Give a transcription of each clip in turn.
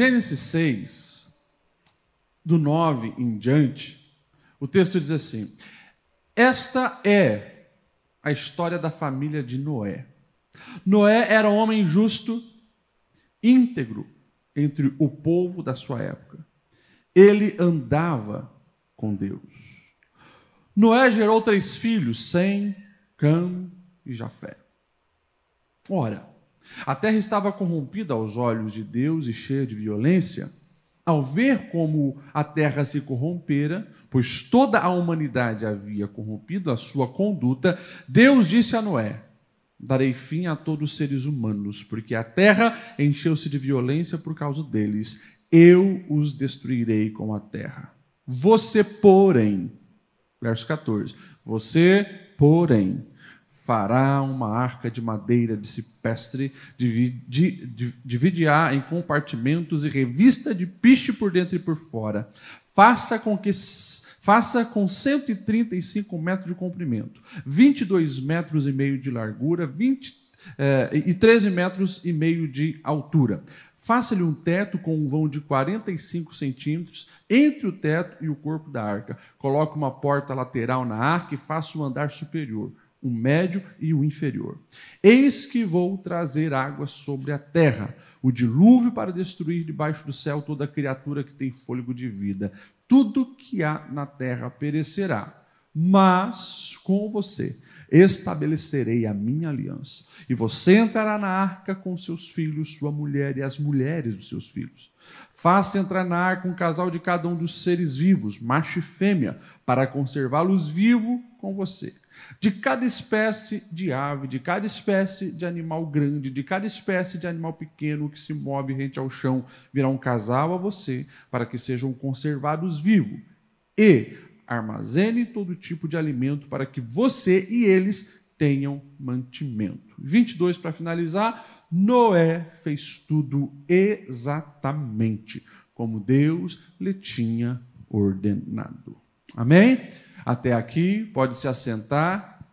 Gênesis 6, do 9 em diante, o texto diz assim: Esta é a história da família de Noé. Noé era um homem justo, íntegro entre o povo da sua época. Ele andava com Deus. Noé gerou três filhos, Sem, Cam e Jafé. Ora, a terra estava corrompida aos olhos de Deus e cheia de violência. Ao ver como a terra se corrompera, pois toda a humanidade havia corrompido a sua conduta, Deus disse a Noé: Darei fim a todos os seres humanos, porque a terra encheu-se de violência por causa deles. Eu os destruirei com a terra. Você, porém, verso 14: Você, porém, fará uma arca de madeira de cipestre, divide-a em compartimentos e revista de piche por dentro e por fora. Faça com que faça com 135 metros de comprimento, 22 metros e meio de largura, 20 eh, e 13 metros e meio de altura. Faça-lhe um teto com um vão de 45 centímetros entre o teto e o corpo da arca. Coloque uma porta lateral na arca e faça o andar superior o médio e o inferior. Eis que vou trazer água sobre a terra, o dilúvio para destruir debaixo do céu toda criatura que tem fôlego de vida. Tudo que há na terra perecerá, mas com você estabelecerei a minha aliança. E você entrará na arca com seus filhos, sua mulher e as mulheres dos seus filhos. Faça entrar na arca um casal de cada um dos seres vivos, macho e fêmea, para conservá-los vivos com você. De cada espécie de ave, de cada espécie de animal grande, de cada espécie de animal pequeno que se move rente ao chão, virá um casal a você, para que sejam conservados vivos. E armazene todo tipo de alimento para que você e eles tenham mantimento. 22 para finalizar, Noé fez tudo exatamente como Deus lhe tinha ordenado. Amém? Até aqui, pode se assentar.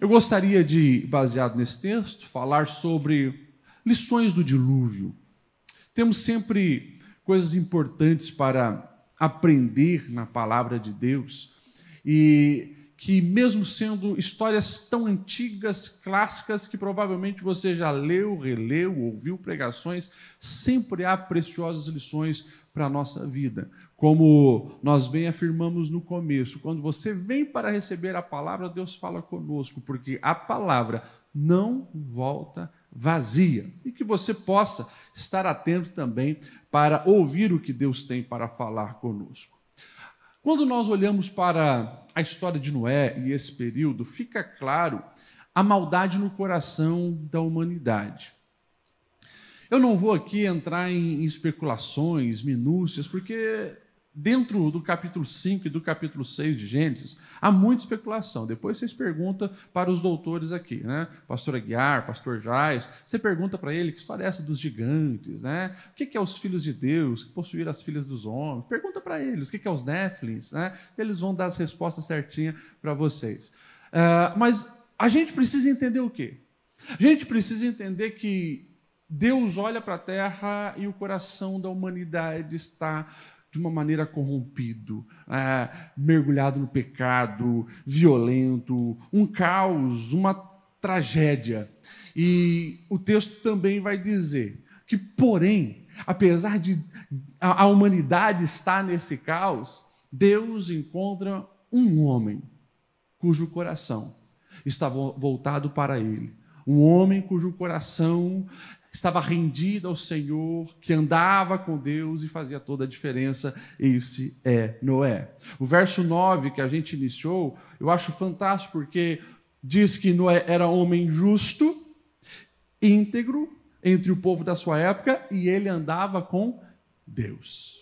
Eu gostaria de, baseado nesse texto, falar sobre lições do dilúvio. Temos sempre coisas importantes para aprender na palavra de Deus e que, mesmo sendo histórias tão antigas, clássicas, que provavelmente você já leu, releu, ouviu pregações, sempre há preciosas lições para a nossa vida. Como nós bem afirmamos no começo, quando você vem para receber a palavra, Deus fala conosco, porque a palavra não volta vazia. E que você possa estar atento também para ouvir o que Deus tem para falar conosco. Quando nós olhamos para a história de Noé e esse período, fica claro a maldade no coração da humanidade. Eu não vou aqui entrar em especulações, minúcias, porque dentro do capítulo 5 e do capítulo 6 de Gênesis, há muita especulação. Depois vocês perguntam para os doutores aqui, né? Pastor Aguiar, Pastor Jais, você pergunta para ele que história é essa dos gigantes, né? O que é os filhos de Deus, que possuíram as filhas dos homens? Pergunta para eles o que é os Néflins, né? Eles vão dar as respostas certinhas para vocês. Uh, mas a gente precisa entender o quê? A gente precisa entender que Deus olha para a terra e o coração da humanidade está de uma maneira corrompido, é, mergulhado no pecado, violento, um caos, uma tragédia. E o texto também vai dizer que, porém, apesar de a, a humanidade estar nesse caos, Deus encontra um homem cujo coração está voltado para ele. Um homem cujo coração estava rendido ao Senhor, que andava com Deus e fazia toda a diferença. Esse é Noé. O verso 9 que a gente iniciou, eu acho fantástico porque diz que Noé era homem justo, íntegro entre o povo da sua época e ele andava com Deus.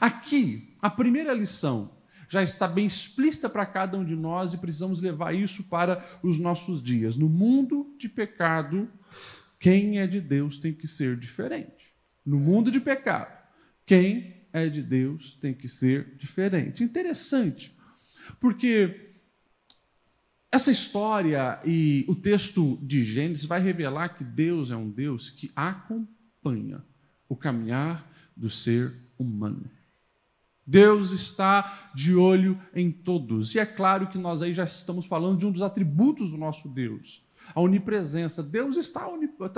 Aqui, a primeira lição já está bem explícita para cada um de nós e precisamos levar isso para os nossos dias. No mundo de pecado, quem é de Deus tem que ser diferente. No mundo de pecado, quem é de Deus tem que ser diferente. Interessante, porque essa história e o texto de Gênesis vai revelar que Deus é um Deus que acompanha o caminhar do ser humano. Deus está de olho em todos. E é claro que nós aí já estamos falando de um dos atributos do nosso Deus a onipresença. Deus está,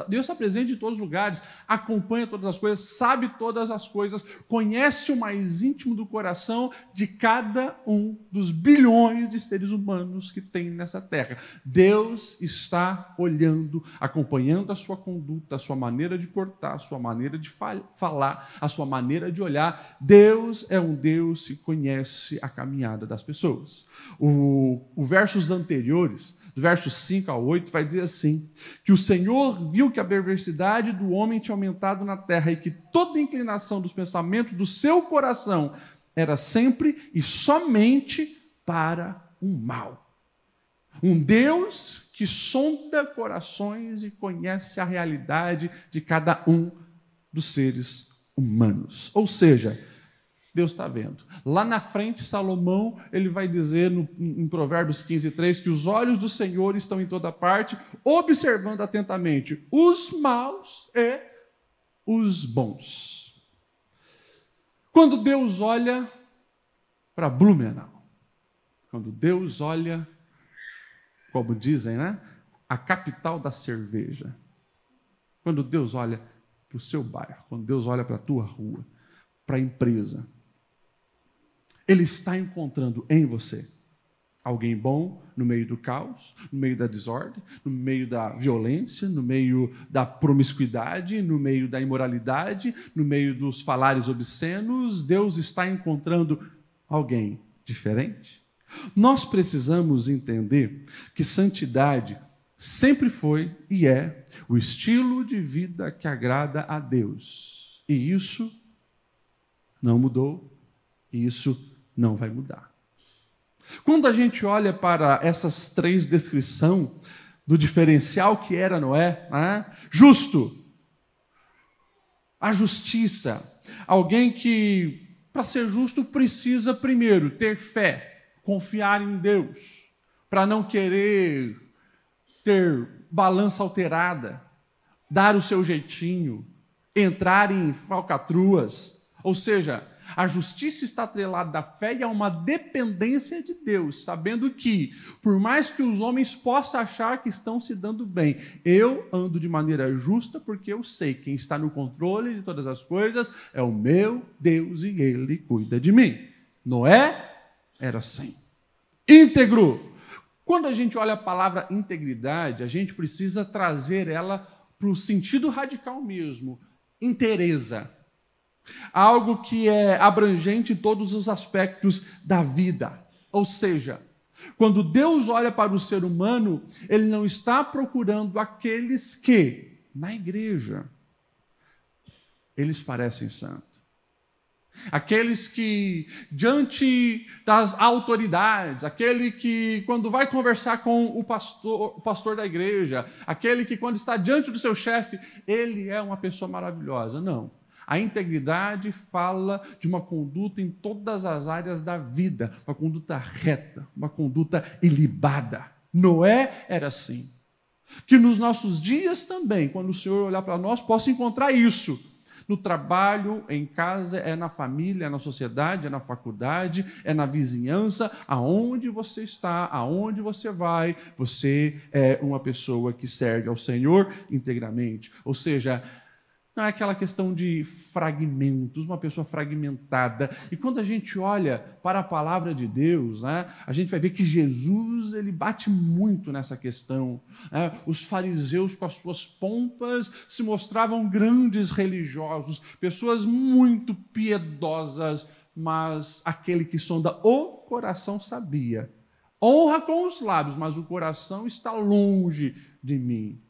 Deus está presente em todos os lugares, acompanha todas as coisas, sabe todas as coisas, conhece o mais íntimo do coração de cada um dos bilhões de seres humanos que tem nessa terra. Deus está olhando, acompanhando a sua conduta, a sua maneira de portar, a sua maneira de falar, a sua maneira de olhar. Deus é um Deus que conhece a caminhada das pessoas. O, o versos anteriores do verso 5 a 8, vai dizer assim: que o Senhor viu que a perversidade do homem tinha aumentado na terra e que toda inclinação dos pensamentos do seu coração era sempre e somente para o mal. Um Deus que sonda corações e conhece a realidade de cada um dos seres humanos. Ou seja, Deus está vendo. Lá na frente, Salomão, ele vai dizer no, em Provérbios 15, 3, que os olhos do Senhor estão em toda parte, observando atentamente os maus e os bons. Quando Deus olha para Blumenau, quando Deus olha, como dizem, né? A capital da cerveja. Quando Deus olha para o seu bairro, quando Deus olha para a tua rua, para a empresa, ele está encontrando em você alguém bom no meio do caos, no meio da desordem, no meio da violência, no meio da promiscuidade, no meio da imoralidade, no meio dos falares obscenos. Deus está encontrando alguém diferente. Nós precisamos entender que santidade sempre foi e é o estilo de vida que agrada a Deus. E isso não mudou, e isso não vai mudar. Quando a gente olha para essas três descrições do diferencial que era Noé, né? justo, a justiça, alguém que, para ser justo, precisa primeiro ter fé, confiar em Deus, para não querer ter balança alterada, dar o seu jeitinho, entrar em falcatruas, ou seja, a justiça está atrelada à fé e a uma dependência de Deus, sabendo que, por mais que os homens possam achar que estão se dando bem, eu ando de maneira justa porque eu sei quem está no controle de todas as coisas é o meu Deus e ele cuida de mim. Noé era assim. Íntegro. Quando a gente olha a palavra integridade, a gente precisa trazer ela para o sentido radical mesmo, interesa algo que é abrangente em todos os aspectos da vida. Ou seja, quando Deus olha para o ser humano, ele não está procurando aqueles que, na igreja, eles parecem santos. Aqueles que, diante das autoridades, aquele que, quando vai conversar com o pastor, o pastor da igreja, aquele que, quando está diante do seu chefe, ele é uma pessoa maravilhosa. Não. A integridade fala de uma conduta em todas as áreas da vida, uma conduta reta, uma conduta ilibada. Noé era assim. Que nos nossos dias também, quando o Senhor olhar para nós, possa encontrar isso. No trabalho, em casa, é na família, é na sociedade, é na faculdade, é na vizinhança, aonde você está, aonde você vai, você é uma pessoa que serve ao Senhor integramente. Ou seja, não é aquela questão de fragmentos, uma pessoa fragmentada. E quando a gente olha para a palavra de Deus, né, a gente vai ver que Jesus ele bate muito nessa questão. Né? Os fariseus, com as suas pompas, se mostravam grandes religiosos, pessoas muito piedosas, mas aquele que sonda o coração sabia. Honra com os lábios, mas o coração está longe de mim.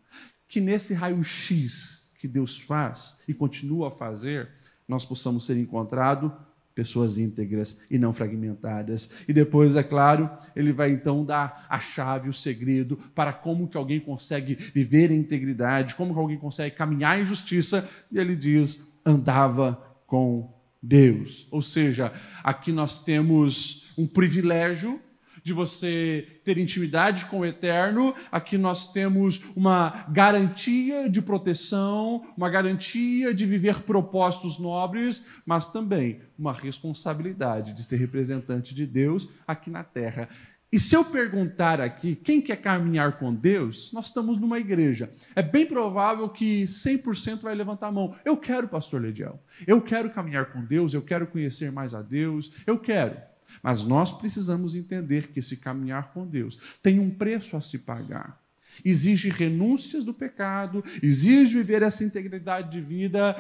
Que nesse raio-x que Deus faz e continua a fazer, nós possamos ser encontrados pessoas íntegras e não fragmentadas. E depois, é claro, ele vai então dar a chave, o segredo para como que alguém consegue viver em integridade, como que alguém consegue caminhar em justiça, e ele diz: andava com Deus. Ou seja, aqui nós temos um privilégio de você ter intimidade com o eterno, aqui nós temos uma garantia de proteção, uma garantia de viver propósitos nobres, mas também uma responsabilidade de ser representante de Deus aqui na terra. E se eu perguntar aqui quem quer caminhar com Deus, nós estamos numa igreja. É bem provável que 100% vai levantar a mão. Eu quero, pastor Lediel. Eu quero caminhar com Deus, eu quero conhecer mais a Deus, eu quero. Mas nós precisamos entender que esse caminhar com Deus tem um preço a se pagar. Exige renúncias do pecado, exige viver essa integridade de vida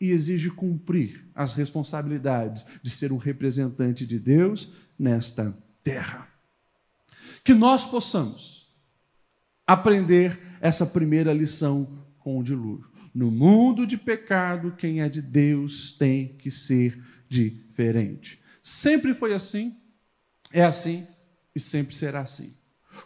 e exige cumprir as responsabilidades de ser um representante de Deus nesta terra que nós possamos aprender essa primeira lição com o dilúvio. No mundo de pecado, quem é de Deus tem que ser diferente. Sempre foi assim, é assim e sempre será assim.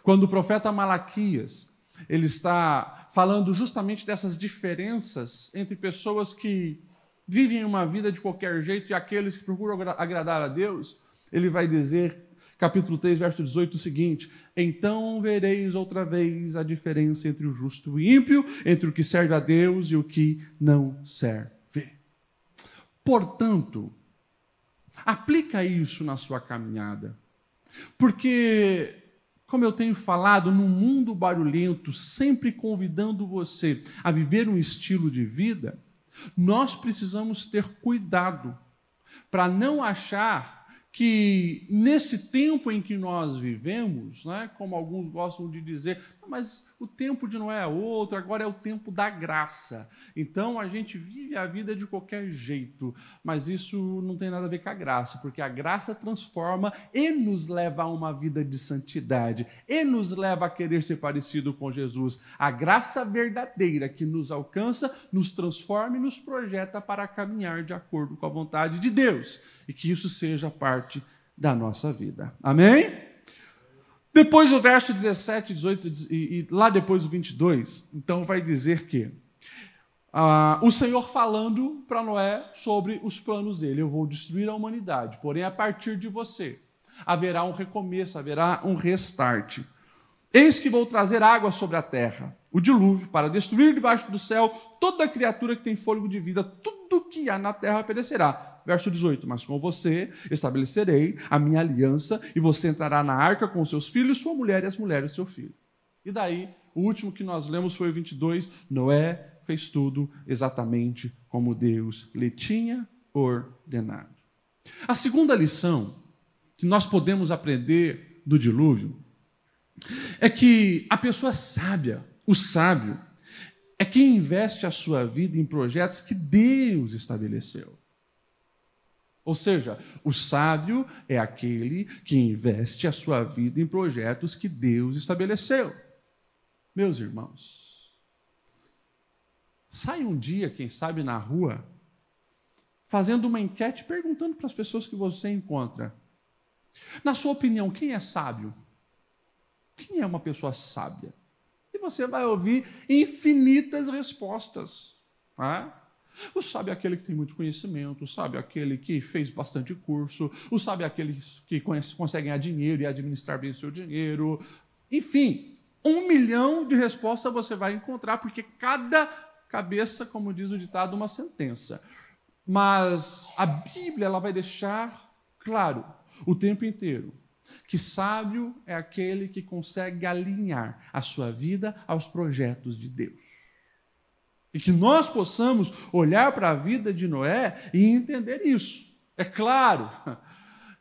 Quando o profeta Malaquias, ele está falando justamente dessas diferenças entre pessoas que vivem uma vida de qualquer jeito e aqueles que procuram agradar a Deus, ele vai dizer capítulo 3, verso 18, o seguinte: Então vereis outra vez a diferença entre o justo e o ímpio, entre o que serve a Deus e o que não serve. Portanto, aplica isso na sua caminhada. Porque, como eu tenho falado, no mundo barulhento, sempre convidando você a viver um estilo de vida, nós precisamos ter cuidado para não achar que nesse tempo em que nós vivemos, né, como alguns gostam de dizer, mas o tempo de Noé é outro, agora é o tempo da graça. Então a gente vive a vida de qualquer jeito, mas isso não tem nada a ver com a graça, porque a graça transforma e nos leva a uma vida de santidade, e nos leva a querer ser parecido com Jesus. A graça verdadeira que nos alcança, nos transforma e nos projeta para caminhar de acordo com a vontade de Deus, e que isso seja parte da nossa vida. Amém? Depois o verso 17, 18 e, e lá depois o 22, então vai dizer que ah, o Senhor falando para Noé sobre os planos dele: eu vou destruir a humanidade, porém a partir de você haverá um recomeço, haverá um restart. Eis que vou trazer água sobre a terra, o dilúvio, para destruir debaixo do céu toda criatura que tem fôlego de vida, tudo que há na terra perecerá verso 18: Mas com você estabelecerei a minha aliança, e você entrará na arca com seus filhos, sua mulher e as mulheres do seu filho. E daí, o último que nós lemos foi o 22. Noé fez tudo exatamente como Deus lhe tinha ordenado. A segunda lição que nós podemos aprender do dilúvio é que a pessoa sábia, o sábio, é quem investe a sua vida em projetos que Deus estabeleceu. Ou seja, o sábio é aquele que investe a sua vida em projetos que Deus estabeleceu. Meus irmãos, sai um dia, quem sabe, na rua, fazendo uma enquete perguntando para as pessoas que você encontra: na sua opinião, quem é sábio? Quem é uma pessoa sábia? E você vai ouvir infinitas respostas. Tá? O sábio é aquele que tem muito conhecimento, o sábio é aquele que fez bastante curso, o sábio é aquele que conhece, consegue ganhar dinheiro e administrar bem o seu dinheiro. Enfim, um milhão de respostas você vai encontrar, porque cada cabeça, como diz o ditado, uma sentença. Mas a Bíblia ela vai deixar claro o tempo inteiro que sábio é aquele que consegue alinhar a sua vida aos projetos de Deus. E que nós possamos olhar para a vida de Noé e entender isso. É claro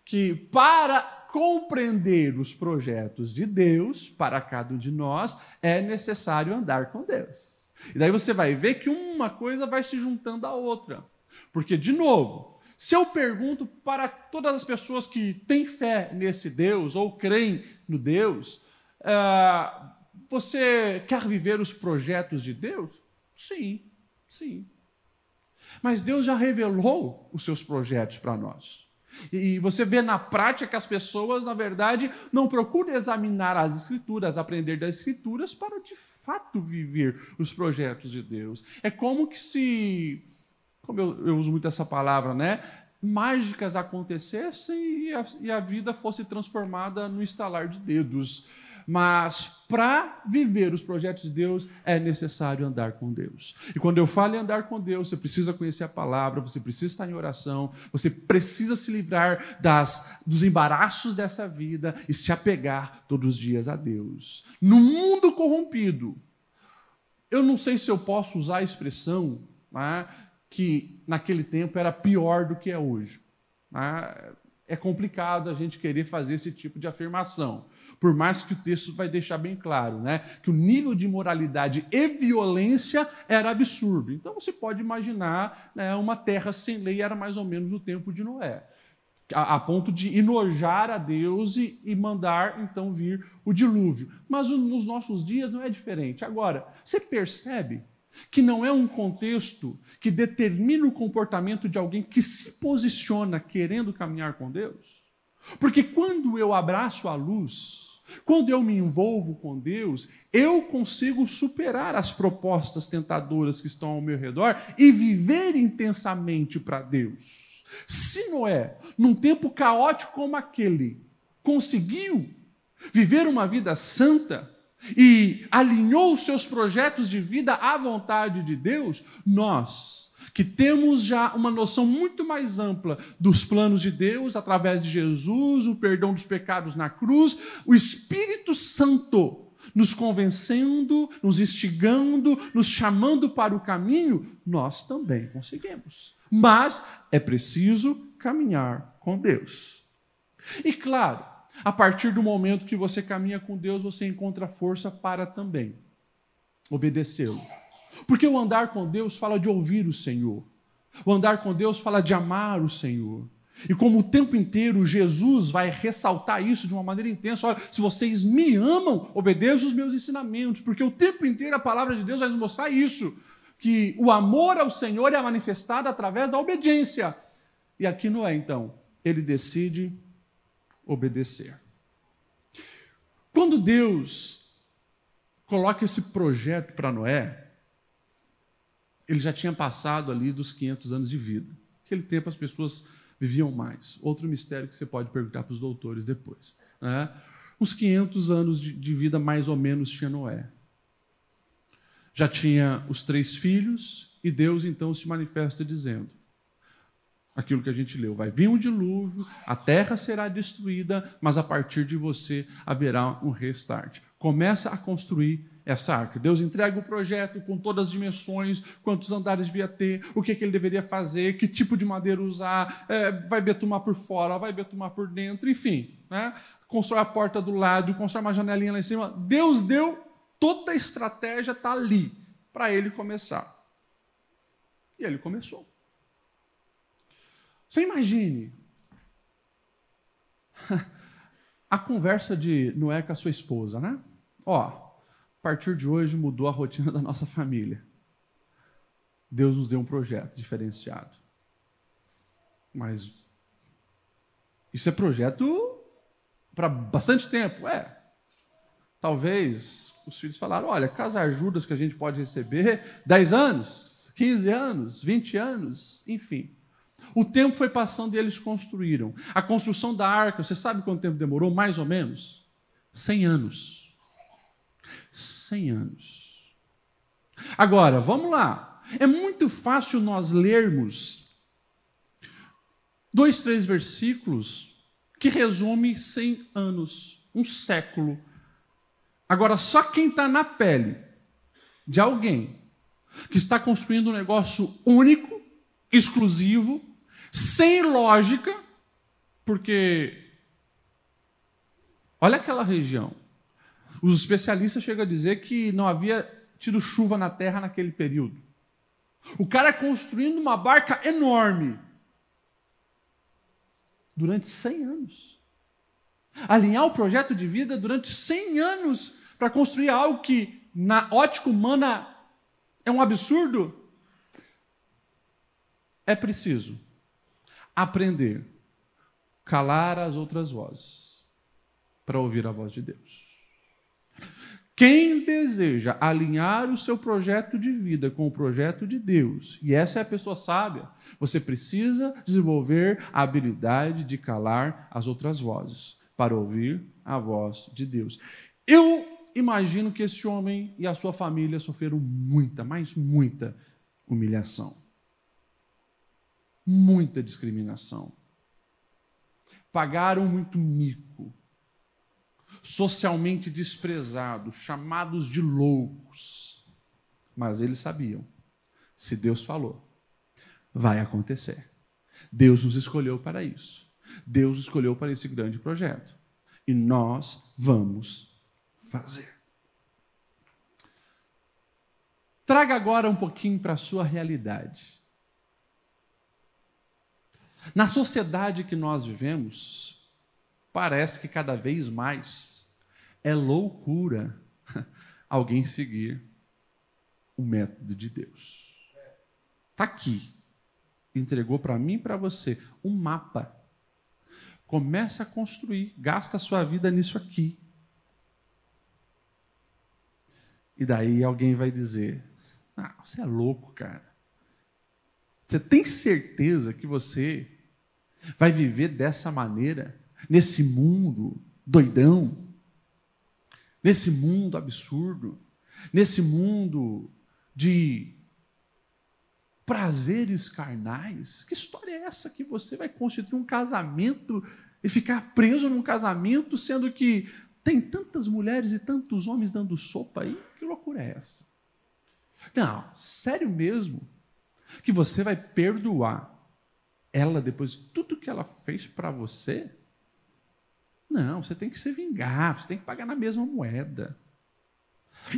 que para compreender os projetos de Deus para cada um de nós, é necessário andar com Deus. E daí você vai ver que uma coisa vai se juntando à outra. Porque, de novo, se eu pergunto para todas as pessoas que têm fé nesse Deus ou creem no Deus, uh, você quer viver os projetos de Deus? Sim, sim. Mas Deus já revelou os seus projetos para nós. E você vê na prática que as pessoas, na verdade, não procuram examinar as Escrituras, aprender das Escrituras para de fato viver os projetos de Deus. É como que se, como eu, eu uso muito essa palavra, né? mágicas acontecessem e a, e a vida fosse transformada no estalar de dedos. Mas para viver os projetos de Deus é necessário andar com Deus. E quando eu falo em andar com Deus, você precisa conhecer a palavra, você precisa estar em oração, você precisa se livrar das, dos embaraços dessa vida e se apegar todos os dias a Deus. No mundo corrompido, eu não sei se eu posso usar a expressão né, que naquele tempo era pior do que é hoje. Né? É complicado a gente querer fazer esse tipo de afirmação. Por mais que o texto vai deixar bem claro, né, que o nível de moralidade e violência era absurdo. Então você pode imaginar, né, uma terra sem lei era mais ou menos o tempo de Noé, a, a ponto de enojar a Deus e, e, mandar então vir o dilúvio. Mas o, nos nossos dias não é diferente. Agora, você percebe que não é um contexto que determina o comportamento de alguém que se posiciona querendo caminhar com Deus? Porque quando eu abraço a luz, quando eu me envolvo com Deus, eu consigo superar as propostas tentadoras que estão ao meu redor e viver intensamente para Deus. Se Noé, num tempo caótico como aquele, conseguiu viver uma vida santa e alinhou os seus projetos de vida à vontade de Deus, nós que temos já uma noção muito mais ampla dos planos de Deus através de Jesus, o perdão dos pecados na cruz, o Espírito Santo nos convencendo, nos instigando, nos chamando para o caminho, nós também conseguimos. Mas é preciso caminhar com Deus. E claro, a partir do momento que você caminha com Deus, você encontra força para também obedecê-lo. Porque o andar com Deus fala de ouvir o Senhor. O andar com Deus fala de amar o Senhor. E como o tempo inteiro Jesus vai ressaltar isso de uma maneira intensa, olha, se vocês me amam, obedeçam os meus ensinamentos, porque o tempo inteiro a palavra de Deus vai nos mostrar isso, que o amor ao Senhor é manifestado através da obediência. E aqui não é então, ele decide obedecer. Quando Deus coloca esse projeto para Noé, ele já tinha passado ali dos 500 anos de vida. Naquele tempo as pessoas viviam mais. Outro mistério que você pode perguntar para os doutores depois. Né? Uns 500 anos de, de vida mais ou menos tinha Noé. Já tinha os três filhos e Deus então se manifesta dizendo: aquilo que a gente leu. Vai vir um dilúvio, a terra será destruída, mas a partir de você haverá um restart. Começa a construir essa arca. Deus entrega o projeto com todas as dimensões, quantos andares devia ter, o que, que ele deveria fazer, que tipo de madeira usar, é, vai betumar por fora, vai betumar por dentro, enfim. Né? Constrói a porta do lado, constrói uma janelinha lá em cima. Deus deu toda a estratégia, está ali, para ele começar. E ele começou. Você imagine a conversa de Noé com a sua esposa, né? Ó, partir de hoje mudou a rotina da nossa família. Deus nos deu um projeto diferenciado. Mas isso é projeto para bastante tempo, é. Talvez os filhos falaram: olha, casa ajudas que a gente pode receber 10 anos, 15 anos, 20 anos, enfim. O tempo foi passando e eles construíram. A construção da arca, você sabe quanto tempo demorou? Mais ou menos? 100 anos. 100 anos. Agora, vamos lá. É muito fácil nós lermos dois, três versículos que resume 100 anos, um século. Agora, só quem está na pele de alguém que está construindo um negócio único, exclusivo, sem lógica, porque olha aquela região. Os especialistas chegam a dizer que não havia tido chuva na terra naquele período. O cara construindo uma barca enorme durante 100 anos. Alinhar o projeto de vida durante 100 anos para construir algo que, na ótica humana, é um absurdo. É preciso aprender, calar as outras vozes para ouvir a voz de Deus. Quem deseja alinhar o seu projeto de vida com o projeto de Deus, e essa é a pessoa sábia, você precisa desenvolver a habilidade de calar as outras vozes para ouvir a voz de Deus. Eu imagino que esse homem e a sua família sofreram muita, mas muita humilhação, muita discriminação. Pagaram muito mico socialmente desprezados, chamados de loucos. Mas eles sabiam: se Deus falou, vai acontecer. Deus nos escolheu para isso. Deus escolheu para esse grande projeto. E nós vamos fazer. Traga agora um pouquinho para a sua realidade. Na sociedade que nós vivemos, parece que cada vez mais é loucura alguém seguir o método de Deus. Está aqui. Entregou para mim e para você um mapa. Começa a construir, gasta a sua vida nisso aqui. E daí alguém vai dizer: ah, você é louco, cara. Você tem certeza que você vai viver dessa maneira, nesse mundo doidão? nesse mundo absurdo, nesse mundo de prazeres carnais. Que história é essa que você vai constituir um casamento e ficar preso num casamento, sendo que tem tantas mulheres e tantos homens dando sopa aí? Que loucura é essa? Não, sério mesmo, que você vai perdoar ela depois de tudo que ela fez para você? Não, você tem que se vingar, você tem que pagar na mesma moeda.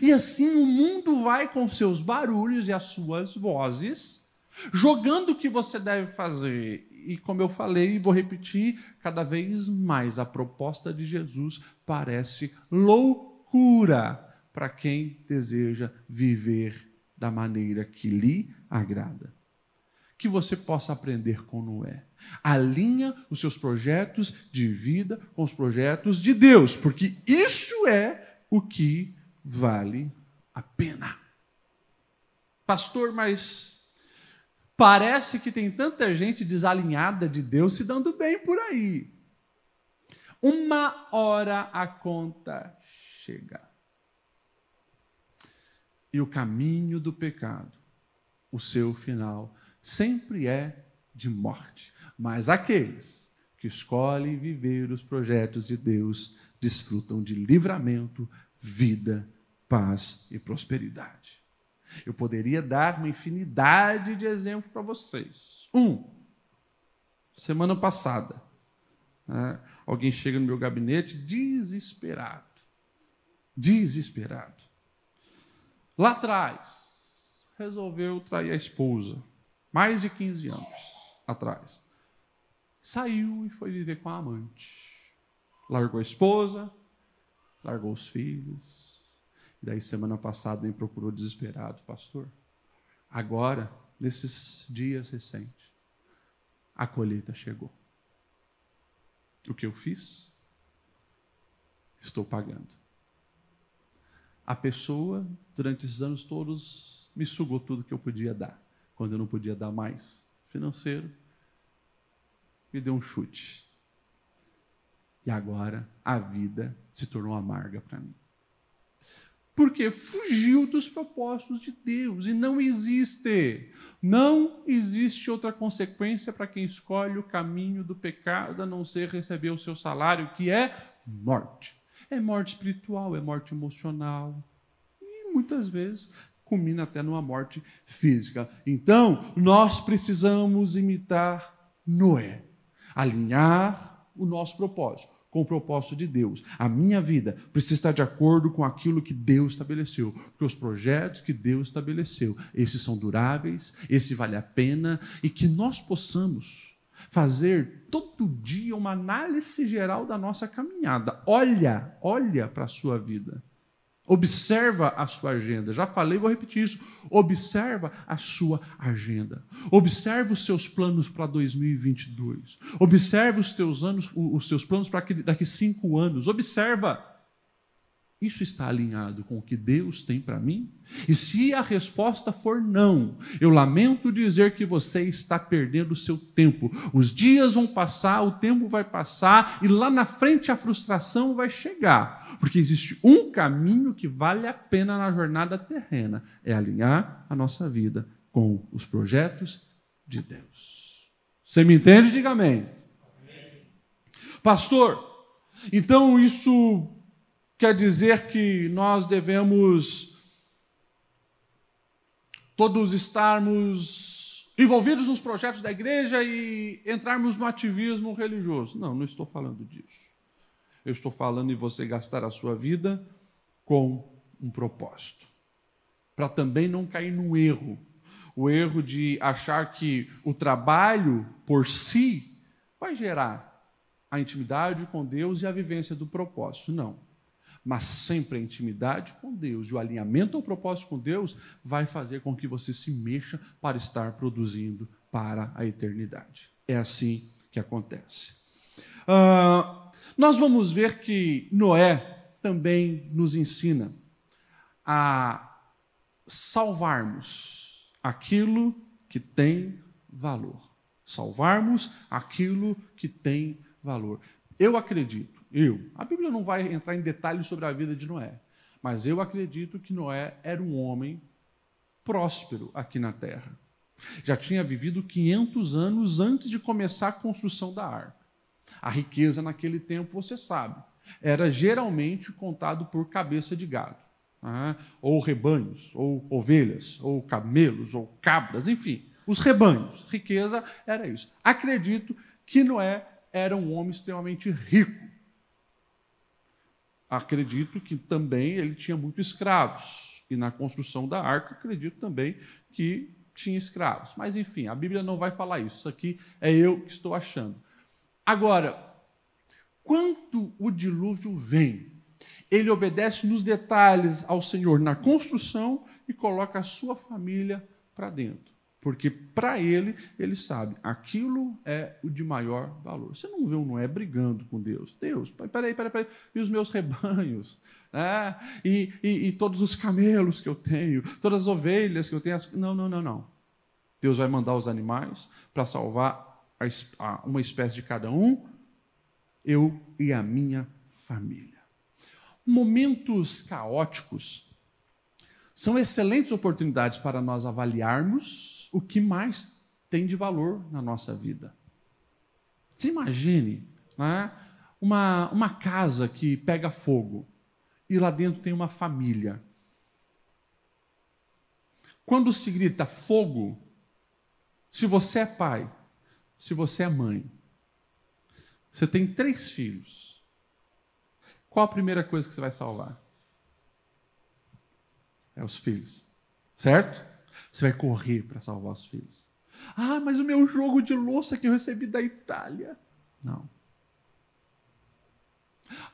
E assim o mundo vai com seus barulhos e as suas vozes, jogando o que você deve fazer. E como eu falei, vou repetir, cada vez mais a proposta de Jesus parece loucura para quem deseja viver da maneira que lhe agrada que você possa aprender com Noé. Alinha os seus projetos de vida com os projetos de Deus, porque isso é o que vale a pena. Pastor, mas parece que tem tanta gente desalinhada de Deus se dando bem por aí. Uma hora a conta chega. E o caminho do pecado, o seu final sempre é de morte. Mas aqueles que escolhem viver os projetos de Deus desfrutam de livramento, vida, paz e prosperidade. Eu poderia dar uma infinidade de exemplos para vocês. Um, semana passada, né, alguém chega no meu gabinete desesperado. Desesperado. Lá atrás, resolveu trair a esposa mais de 15 anos atrás. Saiu e foi viver com a amante. Largou a esposa, largou os filhos. E daí, semana passada, me procurou desesperado, pastor. Agora, nesses dias recentes, a colheita chegou. O que eu fiz? Estou pagando. A pessoa, durante esses anos todos, me sugou tudo que eu podia dar quando eu não podia dar mais financeiro, me deu um chute. E agora a vida se tornou amarga para mim. Porque fugiu dos propósitos de Deus e não existe, não existe outra consequência para quem escolhe o caminho do pecado a não ser receber o seu salário, que é morte. É morte espiritual, é morte emocional. E muitas vezes culmina até numa morte física. Então, nós precisamos imitar Noé, alinhar o nosso propósito com o propósito de Deus. A minha vida precisa estar de acordo com aquilo que Deus estabeleceu, porque os projetos que Deus estabeleceu, esses são duráveis, esse vale a pena e que nós possamos fazer todo dia uma análise geral da nossa caminhada. Olha, olha para a sua vida. Observa a sua agenda. Já falei, vou repetir isso. Observa a sua agenda. Observa os seus planos para 2022. Observa os teus anos, os seus planos para daqui cinco anos. Observa. Isso está alinhado com o que Deus tem para mim? E se a resposta for não, eu lamento dizer que você está perdendo o seu tempo. Os dias vão passar, o tempo vai passar e lá na frente a frustração vai chegar. Porque existe um caminho que vale a pena na jornada terrena: é alinhar a nossa vida com os projetos de Deus. Você me entende? Diga amém. amém. Pastor, então isso quer dizer que nós devemos todos estarmos envolvidos nos projetos da igreja e entrarmos no ativismo religioso. Não, não estou falando disso. Eu estou falando em você gastar a sua vida com um propósito. Para também não cair no erro. O erro de achar que o trabalho por si vai gerar a intimidade com Deus e a vivência do propósito. Não mas sempre a intimidade com Deus e o alinhamento ao propósito com Deus vai fazer com que você se mexa para estar produzindo para a eternidade. É assim que acontece. Uh, nós vamos ver que Noé também nos ensina a salvarmos aquilo que tem valor. Salvarmos aquilo que tem valor. Eu acredito eu. A Bíblia não vai entrar em detalhes sobre a vida de Noé, mas eu acredito que Noé era um homem próspero aqui na terra. Já tinha vivido 500 anos antes de começar a construção da arca. A riqueza naquele tempo, você sabe, era geralmente contado por cabeça de gado, né? ou rebanhos, ou ovelhas, ou camelos, ou cabras, enfim, os rebanhos. Riqueza era isso. Acredito que Noé era um homem extremamente rico acredito que também ele tinha muitos escravos. E na construção da arca, acredito também que tinha escravos. Mas, enfim, a Bíblia não vai falar isso. Isso aqui é eu que estou achando. Agora, quando o dilúvio vem, ele obedece nos detalhes ao Senhor na construção e coloca a sua família para dentro. Porque para ele, ele sabe, aquilo é o de maior valor. Você não vê um Noé brigando com Deus. Deus, peraí, peraí, peraí. E os meus rebanhos? Né? E, e, e todos os camelos que eu tenho? Todas as ovelhas que eu tenho? Não, não, não, não. Deus vai mandar os animais para salvar uma espécie de cada um, eu e a minha família. Momentos caóticos são excelentes oportunidades para nós avaliarmos o que mais tem de valor na nossa vida. Você imagine né, uma, uma casa que pega fogo e lá dentro tem uma família. Quando se grita fogo, se você é pai, se você é mãe, você tem três filhos. Qual a primeira coisa que você vai salvar? É os filhos, certo? Você vai correr para salvar os filhos. Ah, mas o meu jogo de louça que eu recebi da Itália. Não.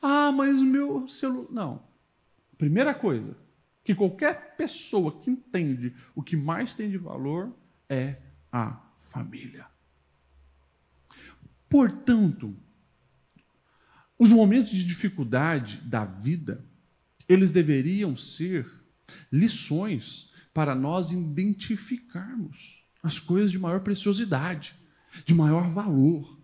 Ah, mas o meu celular. Não. Primeira coisa, que qualquer pessoa que entende o que mais tem de valor é a família. Portanto, os momentos de dificuldade da vida, eles deveriam ser lições para nós identificarmos as coisas de maior preciosidade, de maior valor.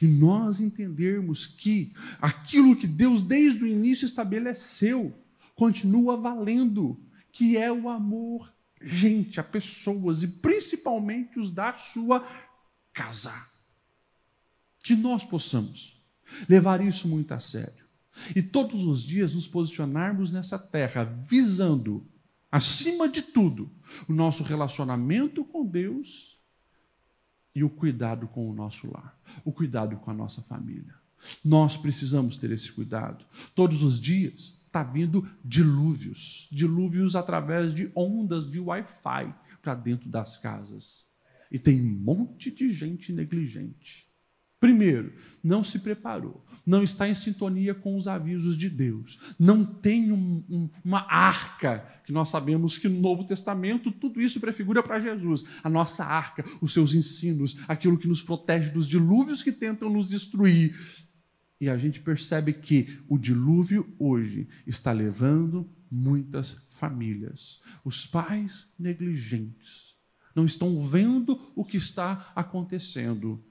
E nós entendermos que aquilo que Deus desde o início estabeleceu continua valendo, que é o amor, gente, a pessoas e principalmente os da sua casa. Que nós possamos levar isso muito a sério e todos os dias nos posicionarmos nessa terra visando acima de tudo, o nosso relacionamento com Deus e o cuidado com o nosso lar, o cuidado com a nossa família. Nós precisamos ter esse cuidado. Todos os dias está vindo dilúvios dilúvios através de ondas de Wi-Fi para dentro das casas. E tem um monte de gente negligente. Primeiro, não se preparou, não está em sintonia com os avisos de Deus, não tem um, um, uma arca, que nós sabemos que no Novo Testamento tudo isso prefigura para Jesus. A nossa arca, os seus ensinos, aquilo que nos protege dos dilúvios que tentam nos destruir. E a gente percebe que o dilúvio hoje está levando muitas famílias. Os pais negligentes não estão vendo o que está acontecendo.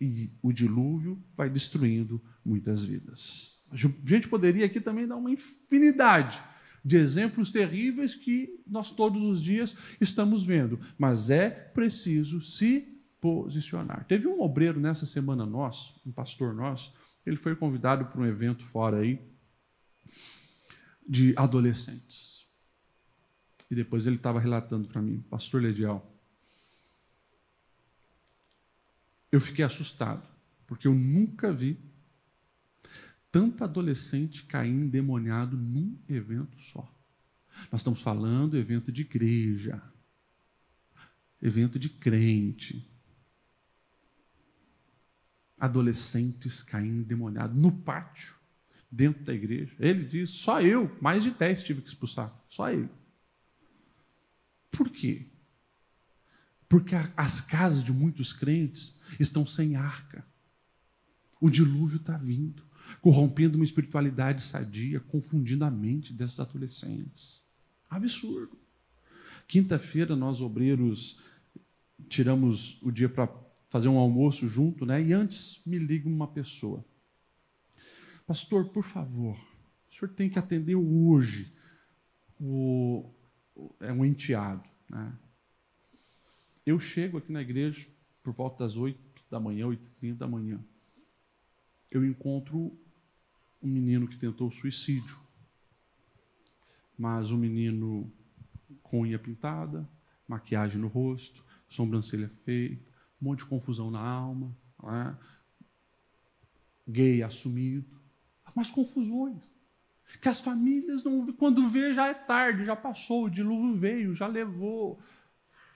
E o dilúvio vai destruindo muitas vidas. A gente poderia aqui também dar uma infinidade de exemplos terríveis que nós todos os dias estamos vendo, mas é preciso se posicionar. Teve um obreiro nessa semana nosso, um pastor nosso, ele foi convidado para um evento fora aí de adolescentes. E depois ele estava relatando para mim, pastor Ledial, eu fiquei assustado, porque eu nunca vi tanto adolescente cair endemoniado num evento só. Nós estamos falando evento de igreja, evento de crente, adolescentes caindo endemoniados no pátio, dentro da igreja. Ele diz: só eu, mais de dez tive que expulsar, só ele. Por quê? Porque as casas de muitos crentes estão sem arca. O dilúvio está vindo, corrompendo uma espiritualidade sadia, confundindo a mente desses adolescentes. Absurdo. Quinta-feira, nós obreiros tiramos o dia para fazer um almoço junto, né? E antes me liga uma pessoa. Pastor, por favor, o senhor tem que atender hoje o, é um enteado, né? Eu chego aqui na igreja por volta das 8 da manhã, 8h30 da manhã. Eu encontro um menino que tentou suicídio. Mas um menino com unha pintada, maquiagem no rosto, sobrancelha feita, um monte de confusão na alma, é? gay assumido, mas confusões. Que as famílias, não, quando vê, já é tarde, já passou, o dilúvio veio, já levou.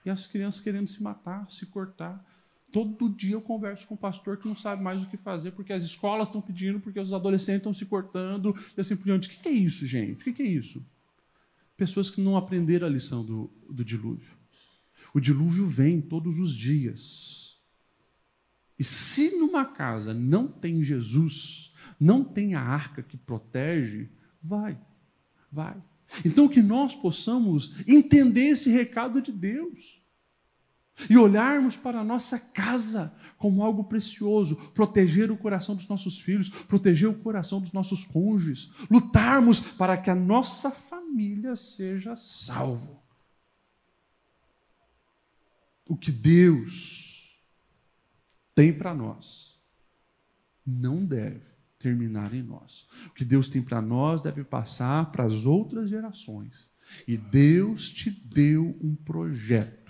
E as crianças querendo se matar, se cortar. Todo dia eu converso com um pastor que não sabe mais o que fazer, porque as escolas estão pedindo, porque os adolescentes estão se cortando, e assim por diante. O que é isso, gente? O que é isso? Pessoas que não aprenderam a lição do, do dilúvio. O dilúvio vem todos os dias. E se numa casa não tem Jesus, não tem a arca que protege, vai, vai. Então que nós possamos entender esse recado de Deus e olharmos para a nossa casa como algo precioso, proteger o coração dos nossos filhos, proteger o coração dos nossos cônjuges, lutarmos para que a nossa família seja salvo o que Deus tem para nós não deve terminar em nós. O que Deus tem para nós deve passar para as outras gerações. E Deus te deu um projeto,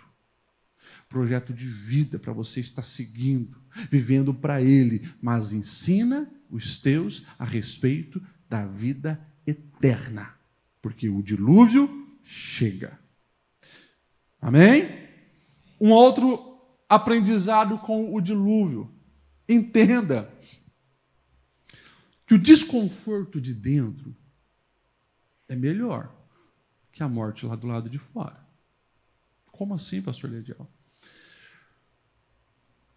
projeto de vida para você estar seguindo, vivendo para Ele, mas ensina os teus a respeito da vida eterna, porque o dilúvio chega. Amém? Um outro aprendizado com o dilúvio. Entenda que o desconforto de dentro é melhor que a morte lá do lado de fora. Como assim, pastor Ledial?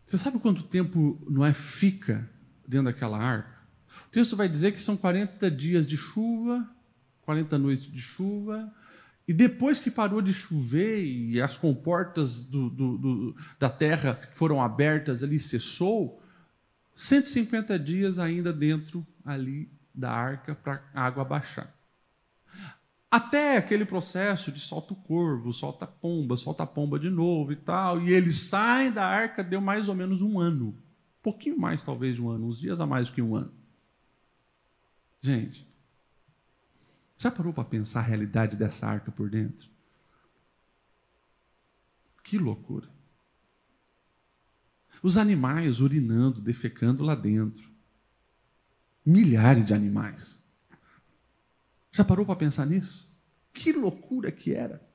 Você sabe quanto tempo Noé fica dentro daquela arca? O texto vai dizer que são 40 dias de chuva, 40 noites de chuva, e depois que parou de chover e as comportas do, do, do, da terra foram abertas ali, cessou, 150 dias ainda dentro ali da arca para a água baixar. Até aquele processo de solta o corvo, solta a pomba, solta a pomba de novo e tal, e eles saem da arca, deu mais ou menos um ano. Um pouquinho mais, talvez, de um ano, uns dias a mais do que um ano. Gente, já parou para pensar a realidade dessa arca por dentro? Que loucura. Os animais urinando, defecando lá dentro. Milhares de animais. Já parou para pensar nisso? Que loucura que era.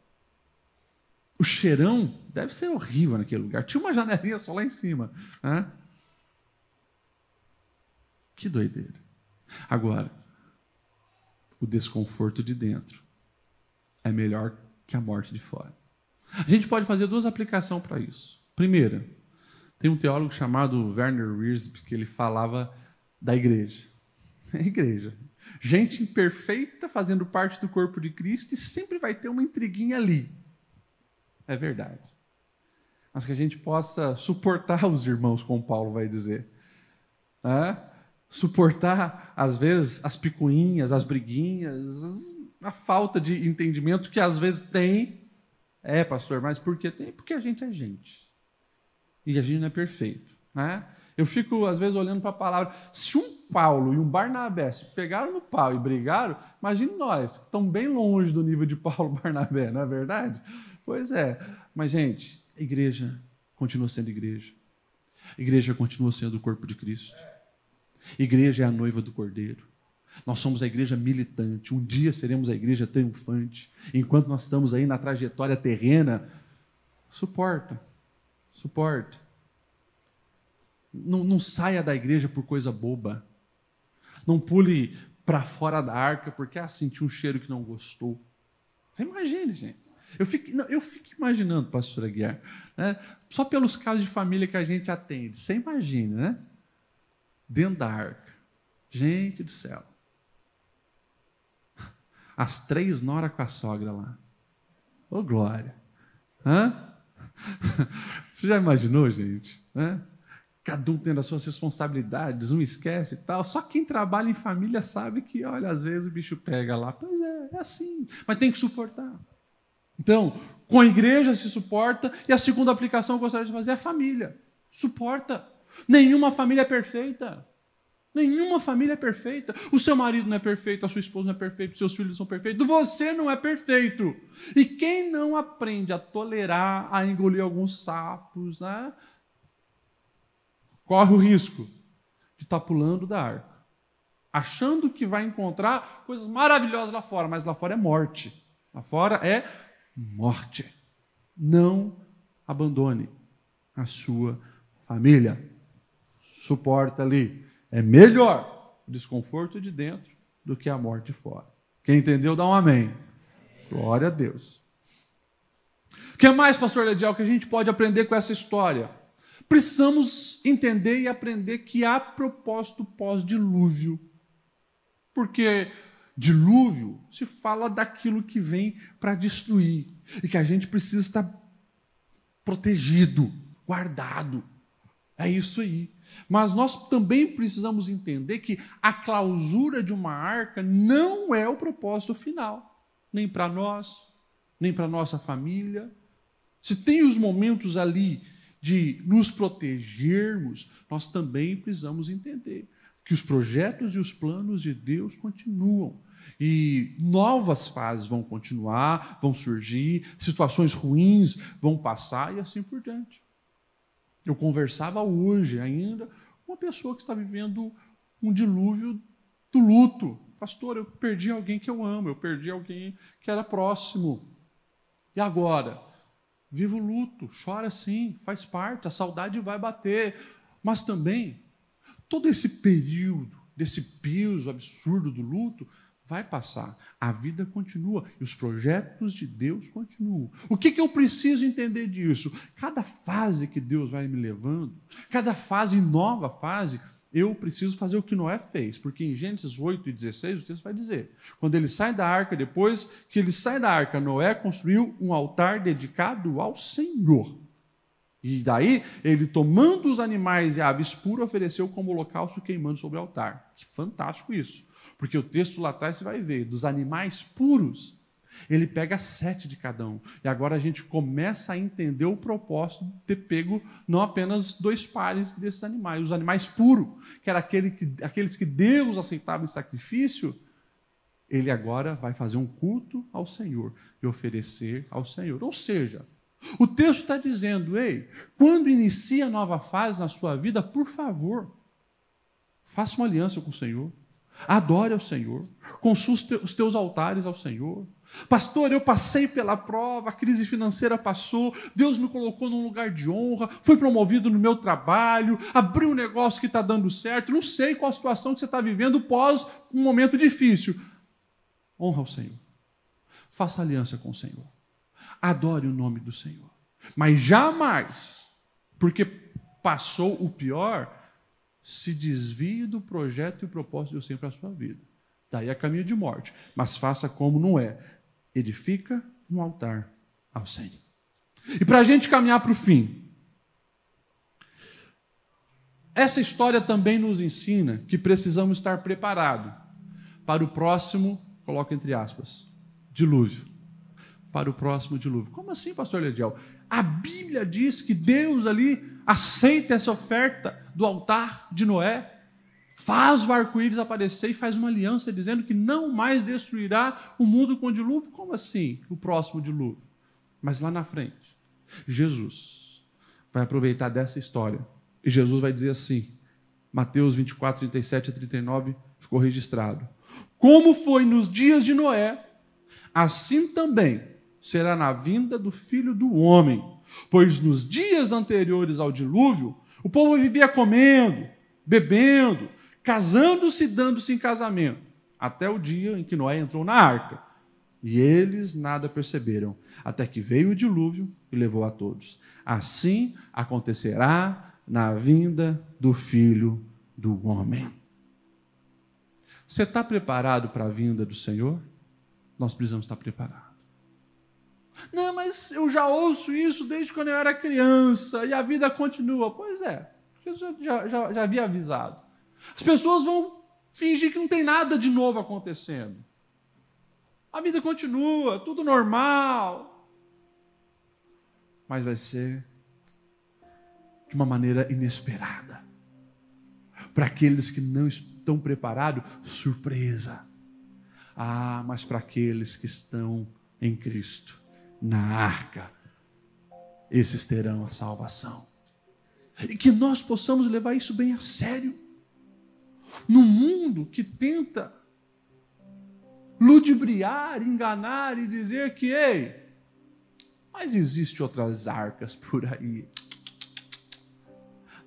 O cheirão deve ser horrível naquele lugar. Tinha uma janelinha só lá em cima. Né? Que doideira. Agora, o desconforto de dentro é melhor que a morte de fora. A gente pode fazer duas aplicações para isso. Primeira, tem um teólogo chamado Werner Wiersbe que ele falava da igreja. É igreja. Gente imperfeita fazendo parte do corpo de Cristo e sempre vai ter uma intriguinha ali. É verdade. Mas que a gente possa suportar os irmãos, como Paulo vai dizer. É? Suportar, às vezes, as picuinhas, as briguinhas, a falta de entendimento que às vezes tem. É, pastor, mas por que tem? Porque a gente é gente. E a gente não é perfeito. Né? Eu fico, às vezes, olhando para a palavra. Se um Paulo e um Barnabé se pegaram no pau e brigaram, imagine nós, que estamos bem longe do nível de Paulo e Barnabé, não é verdade? Pois é. Mas, gente, a igreja continua sendo igreja. A igreja continua sendo o corpo de Cristo. A igreja é a noiva do Cordeiro. Nós somos a igreja militante. Um dia seremos a igreja triunfante. Enquanto nós estamos aí na trajetória terrena, suporta, suporta. Não, não saia da igreja por coisa boba. Não pule para fora da arca porque ah, um cheiro que não gostou. Você imagine, gente. Eu fico, não, eu fico imaginando, pastor Aguiar, né? só pelos casos de família que a gente atende. Você imagina, né? Dentro da arca. Gente do céu. As três nora com a sogra lá. Ô, oh, glória. Hã? Você já imaginou, gente? Né? Cada um tendo as suas responsabilidades, um esquece e tal. Só quem trabalha em família sabe que, olha, às vezes o bicho pega lá. Pois é, é assim. Mas tem que suportar. Então, com a igreja se suporta, e a segunda aplicação que eu gostaria de fazer é a família. Suporta. Nenhuma família é perfeita. Nenhuma família é perfeita. O seu marido não é perfeito, a sua esposa não é perfeita, os seus filhos são perfeitos. Você não é perfeito. E quem não aprende a tolerar, a engolir alguns sapos, né? Corre o risco de estar tá pulando da arca, achando que vai encontrar coisas maravilhosas lá fora, mas lá fora é morte. Lá fora é morte. Não abandone a sua família. Suporta ali. É melhor o desconforto de dentro do que a morte de fora. Quem entendeu, dá um amém. Glória a Deus. O que mais, pastor Ledial, que a gente pode aprender com essa história? Precisamos entender e aprender que há propósito pós-dilúvio. Porque dilúvio se fala daquilo que vem para destruir e que a gente precisa estar protegido, guardado. É isso aí. Mas nós também precisamos entender que a clausura de uma arca não é o propósito final, nem para nós, nem para nossa família. Se tem os momentos ali de nos protegermos, nós também precisamos entender que os projetos e os planos de Deus continuam. E novas fases vão continuar, vão surgir, situações ruins vão passar e assim por diante. Eu conversava hoje ainda com uma pessoa que está vivendo um dilúvio do luto. Pastor, eu perdi alguém que eu amo, eu perdi alguém que era próximo. E agora? Viva o luto, chora sim, faz parte, a saudade vai bater. Mas também, todo esse período, desse peso absurdo do luto, vai passar. A vida continua e os projetos de Deus continuam. O que, que eu preciso entender disso? Cada fase que Deus vai me levando, cada fase, nova fase, eu preciso fazer o que Noé fez, porque em Gênesis 8 e 16 o texto vai dizer: quando ele sai da arca, depois que ele sai da arca, Noé construiu um altar dedicado ao Senhor. E daí, ele tomando os animais e aves puras, ofereceu como holocausto queimando sobre o altar. Que fantástico isso! Porque o texto lá atrás você vai ver: dos animais puros, ele pega sete de cada um. E agora a gente começa a entender o propósito de ter pego não apenas dois pares desses animais, os animais puros, que eram aquele que, aqueles que Deus aceitava em sacrifício, ele agora vai fazer um culto ao Senhor e oferecer ao Senhor. Ou seja, o texto está dizendo, ei, quando inicia a nova fase na sua vida, por favor, faça uma aliança com o Senhor. Adore ao Senhor, consulte os teus altares ao Senhor, Pastor, eu passei pela prova, a crise financeira passou, Deus me colocou num lugar de honra, fui promovido no meu trabalho, abri um negócio que está dando certo, não sei qual a situação que você está vivendo pós um momento difícil. Honra o Senhor. Faça aliança com o Senhor. Adore o nome do Senhor. Mas jamais, porque passou o pior, se desvie do projeto e propósito de Deus tem para a sua vida. Daí é caminho de morte. Mas faça como não é. Edifica um altar ao Senhor. E para a gente caminhar para o fim, essa história também nos ensina que precisamos estar preparados para o próximo, coloca entre aspas, dilúvio. Para o próximo dilúvio. Como assim, pastor Lediel? A Bíblia diz que Deus ali aceita essa oferta do altar de Noé, faz o arco-íris aparecer e faz uma aliança dizendo que não mais destruirá o mundo com o dilúvio. Como assim, o próximo dilúvio? Mas lá na frente, Jesus vai aproveitar dessa história e Jesus vai dizer assim, Mateus 24, 37 a 39 ficou registrado. Como foi nos dias de Noé, assim também será na vinda do filho do homem. Pois nos dias anteriores ao dilúvio, o povo vivia comendo, bebendo, casando-se e dando-se em casamento, até o dia em que Noé entrou na arca. E eles nada perceberam, até que veio o dilúvio e levou a todos. Assim acontecerá na vinda do filho do homem. Você está preparado para a vinda do Senhor? Nós precisamos estar preparados. Não, mas eu já ouço isso desde quando eu era criança e a vida continua. Pois é, Jesus já, já, já havia avisado. As pessoas vão fingir que não tem nada de novo acontecendo. A vida continua, tudo normal. Mas vai ser de uma maneira inesperada. Para aqueles que não estão preparados, surpresa. Ah, mas para aqueles que estão em Cristo, na arca, esses terão a salvação. E que nós possamos levar isso bem a sério. No mundo que tenta ludibriar, enganar e dizer que, ei, mas existe outras arcas por aí.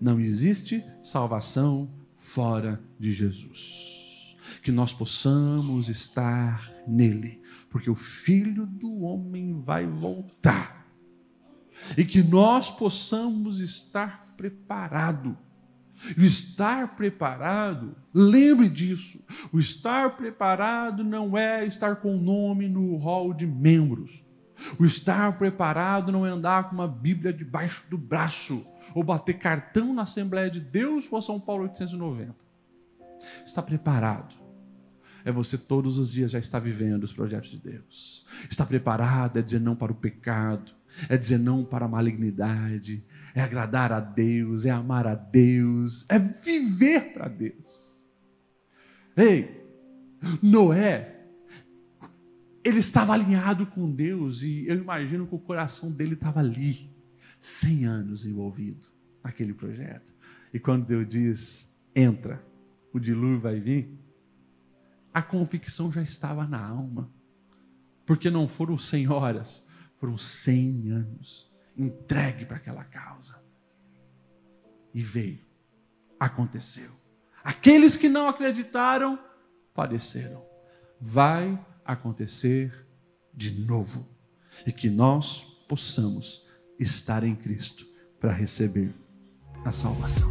Não existe salvação fora de Jesus. Que nós possamos estar nele porque o filho do homem vai voltar. E que nós possamos estar preparado. O estar preparado, lembre disso. O estar preparado não é estar com o nome no hall de membros. O estar preparado não é andar com uma Bíblia debaixo do braço ou bater cartão na Assembleia de Deus ou São Paulo 890. Está preparado é você todos os dias já estar vivendo os projetos de Deus. Está preparado é dizer não para o pecado, é dizer não para a malignidade, é agradar a Deus, é amar a Deus, é viver para Deus. Ei, Noé, ele estava alinhado com Deus e eu imagino que o coração dele estava ali, 100 anos envolvido naquele projeto. E quando Deus diz, entra, o dilúvio vai vir, a convicção já estava na alma. Porque não foram 100 horas, foram 100 anos entregue para aquela causa. E veio, aconteceu. Aqueles que não acreditaram, padeceram. Vai acontecer de novo. E que nós possamos estar em Cristo para receber a salvação.